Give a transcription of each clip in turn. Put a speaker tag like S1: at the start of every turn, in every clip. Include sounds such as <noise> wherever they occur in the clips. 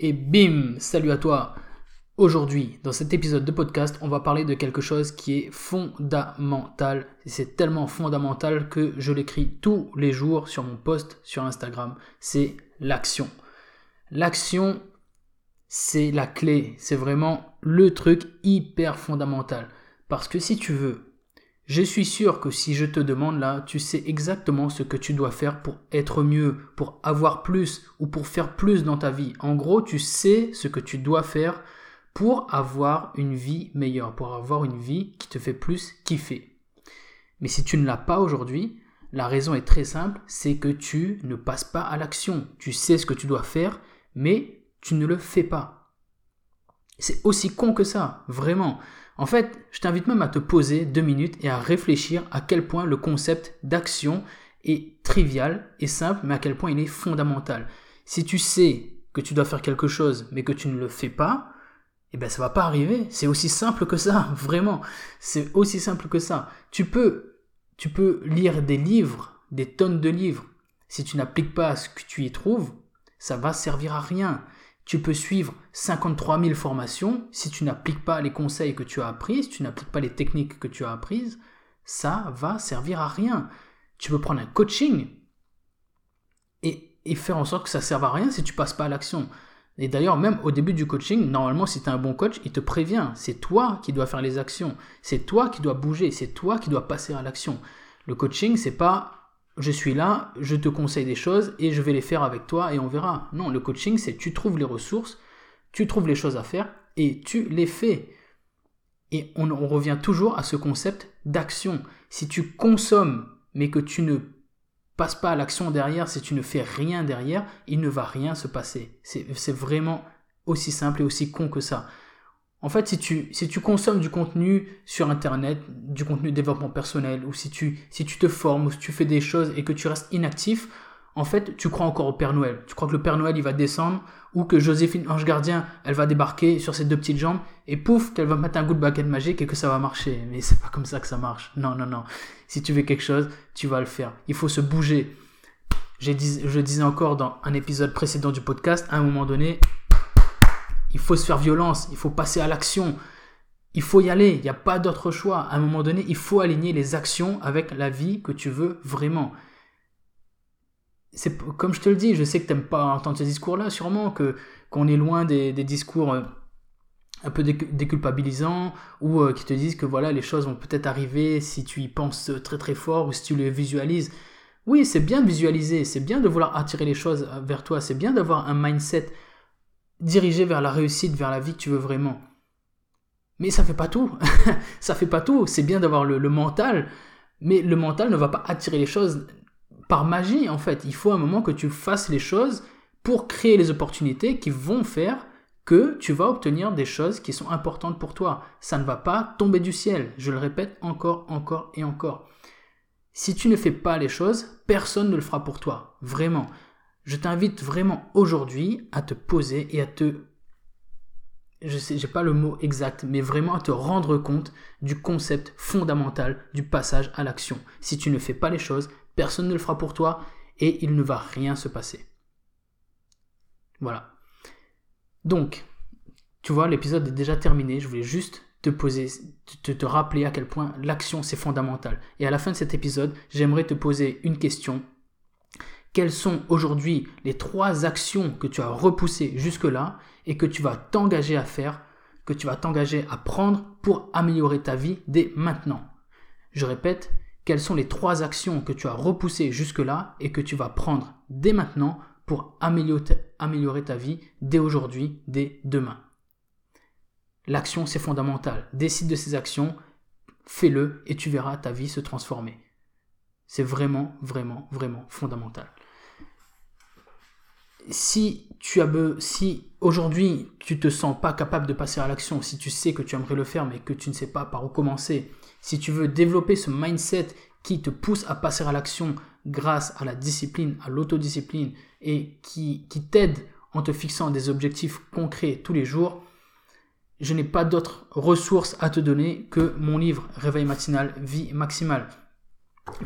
S1: Et bim, salut à toi. Aujourd'hui, dans cet épisode de podcast, on va parler de quelque chose qui est fondamental. C'est tellement fondamental que je l'écris tous les jours sur mon post sur Instagram. C'est l'action. L'action, c'est la clé. C'est vraiment le truc hyper fondamental. Parce que si tu veux je suis sûr que si je te demande là, tu sais exactement ce que tu dois faire pour être mieux, pour avoir plus ou pour faire plus dans ta vie. En gros, tu sais ce que tu dois faire pour avoir une vie meilleure, pour avoir une vie qui te fait plus kiffer. Mais si tu ne l'as pas aujourd'hui, la raison est très simple, c'est que tu ne passes pas à l'action. Tu sais ce que tu dois faire, mais tu ne le fais pas. C'est aussi con que ça, vraiment. En fait, je t'invite même à te poser deux minutes et à réfléchir à quel point le concept d'action est trivial et simple, mais à quel point il est fondamental. Si tu sais que tu dois faire quelque chose, mais que tu ne le fais pas, eh ben ça va pas arriver. C'est aussi simple que ça, <laughs> vraiment. C'est aussi simple que ça. Tu peux, tu peux lire des livres, des tonnes de livres. Si tu n'appliques pas ce que tu y trouves, ça va servir à rien. Tu peux suivre 53 000 formations. Si tu n'appliques pas les conseils que tu as appris, si tu n'appliques pas les techniques que tu as apprises, ça va servir à rien. Tu peux prendre un coaching et, faire en sorte que ça serve à rien si tu passes pas à l'action. Et d'ailleurs, même au début du coaching, normalement, si tu es un bon coach, il te prévient. C'est toi qui dois faire les actions. C'est toi qui dois bouger. C'est toi qui dois passer à l'action. Le coaching, c'est pas je suis là, je te conseille des choses et je vais les faire avec toi et on verra. Non, le coaching, c'est tu trouves les ressources, tu trouves les choses à faire et tu les fais. Et on, revient toujours à ce concept d'action. Si tu consommes mais que tu ne passes pas à l'action derrière, si tu ne fais rien derrière, il ne va rien se passer. C'est vraiment aussi simple et aussi con que ça. En fait, si tu, si tu consommes du contenu sur Internet, du contenu de développement personnel, ou si tu, si tu te formes, ou si tu fais des choses et que tu restes inactif, en fait, tu crois encore au Père Noël. Tu crois que le Père Noël, il va descendre, ou que Joséphine Ange Gardien, elle va débarquer sur ses deux petites jambes, et pouf, qu'elle va mettre un goût de baguette magique et que ça va marcher. Mais c'est pas comme ça que ça marche. Non, non, non. Si tu veux quelque chose, tu vas le faire. Il faut se bouger. je disais encore dans un épisode précédent du podcast, à un moment donné, il faut se faire violence, il faut passer à l'action. Il faut y aller, il n'y a pas d'autre choix. À un moment donné, il faut aligner les actions avec la vie que tu veux vraiment. C'est comme je te le dis, je sais que tu n'aimes pas entendre ces discours-là, sûrement que qu'on est loin des, discours euh, un peu déculpabilisants ou euh, qui te disent que voilà les choses vont peut-être arriver si tu y penses très très fort ou si tu les visualises. Oui, c'est bien de visualiser, c'est bien de vouloir attirer les choses vers toi, c'est bien d'avoir un mindset diriger vers la réussite, vers la vie que tu veux vraiment. Mais ça fait pas tout. <laughs> ça fait pas tout. C'est bien d'avoir le, mental, mais le mental ne va pas attirer les choses par magie en fait. Il faut un moment que tu fasses les choses pour créer les opportunités qui vont faire que tu vas obtenir des choses qui sont importantes pour toi. Ça ne va pas tomber du ciel. Je le répète encore, encore et encore. Si tu ne fais pas les choses, personne ne le fera pour toi. Vraiment je t'invite vraiment aujourd'hui à te poser et à te je sais, j'ai pas le mot exact, mais vraiment à te rendre compte du concept fondamental du passage à l'action. Si tu ne fais pas les choses, personne ne le fera pour toi et il ne va rien se passer. Voilà. Donc, tu vois, l'épisode est déjà terminé. Je voulais juste te poser, te, te rappeler à quel point l'action c'est fondamental. Et à la fin de cet épisode, j'aimerais te poser une question quelles sont aujourd'hui les trois actions que tu as repoussées jusque-là et que tu vas t'engager à faire, que tu vas t'engager à prendre pour améliorer ta vie dès maintenant. Je répète, quelles sont les trois actions que tu as repoussées jusque-là et que tu vas prendre dès maintenant pour améliorer ta vie dès aujourd'hui, dès demain? L'action, c'est fondamental. Décide de ces actions, fais-le et tu verras ta vie se transformer. C'est vraiment, vraiment, vraiment fondamental si tu as si aujourd'hui tu te sens pas capable de passer à l'action, si tu sais que tu aimerais le faire mais que tu ne sais pas par où commencer, si tu veux développer ce mindset qui te pousse à passer à l'action grâce à la discipline, à l'autodiscipline et qui, qui t'aide en te fixant des objectifs concrets tous les jours, je n'ai pas d'autres ressources à te donner que mon livre Réveil matinal, vie maximale.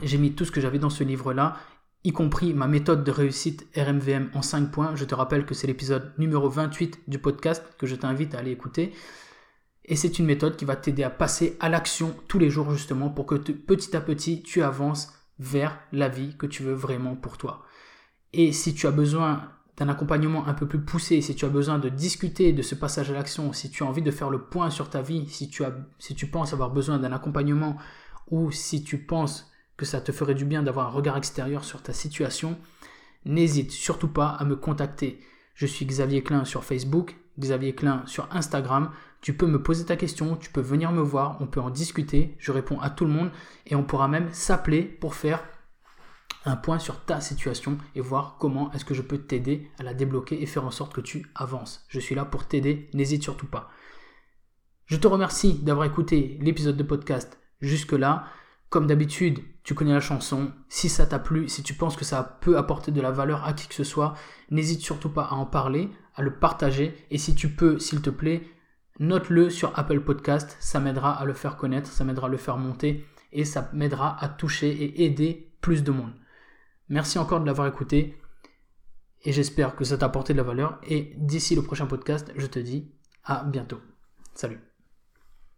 S1: J'ai mis tout ce que j'avais dans ce livre-là y compris ma méthode de réussite RMVM en 5 points. Je te rappelle que c'est l'épisode numéro 28 du podcast que je t'invite à aller écouter. Et c'est une méthode qui va t'aider à passer à l'action tous les jours justement pour que petit à petit tu avances vers la vie que tu veux vraiment pour toi. Et si tu as besoin d'un accompagnement un peu plus poussé, si tu as besoin de discuter de ce passage à l'action, si tu as envie de faire le point sur ta vie, si tu, as, si tu penses avoir besoin d'un accompagnement ou si tu penses que ça te ferait du bien d'avoir un regard extérieur sur ta situation, n'hésite surtout pas à me contacter. Je suis Xavier Klein sur Facebook, Xavier Klein sur Instagram. Tu peux me poser ta question, tu peux venir me voir, on peut en discuter, je réponds à tout le monde et on pourra même s'appeler pour faire un point sur ta situation et voir comment est-ce que je peux t'aider à la débloquer et faire en sorte que tu avances. Je suis là pour t'aider, n'hésite surtout pas. Je te remercie d'avoir écouté l'épisode de podcast jusque-là. Comme d'habitude, tu connais la chanson. Si ça t'a plu, si tu penses que ça peut apporter de la valeur à qui que ce soit, n'hésite surtout pas à en parler, à le partager. Et si tu peux, s'il te plaît, note-le sur Apple Podcast. Ça m'aidera à le faire connaître, ça m'aidera à le faire monter et ça m'aidera à toucher et aider plus de monde. Merci encore de l'avoir écouté et j'espère que ça t'a apporté de la valeur. Et d'ici le prochain podcast, je te dis à bientôt. Salut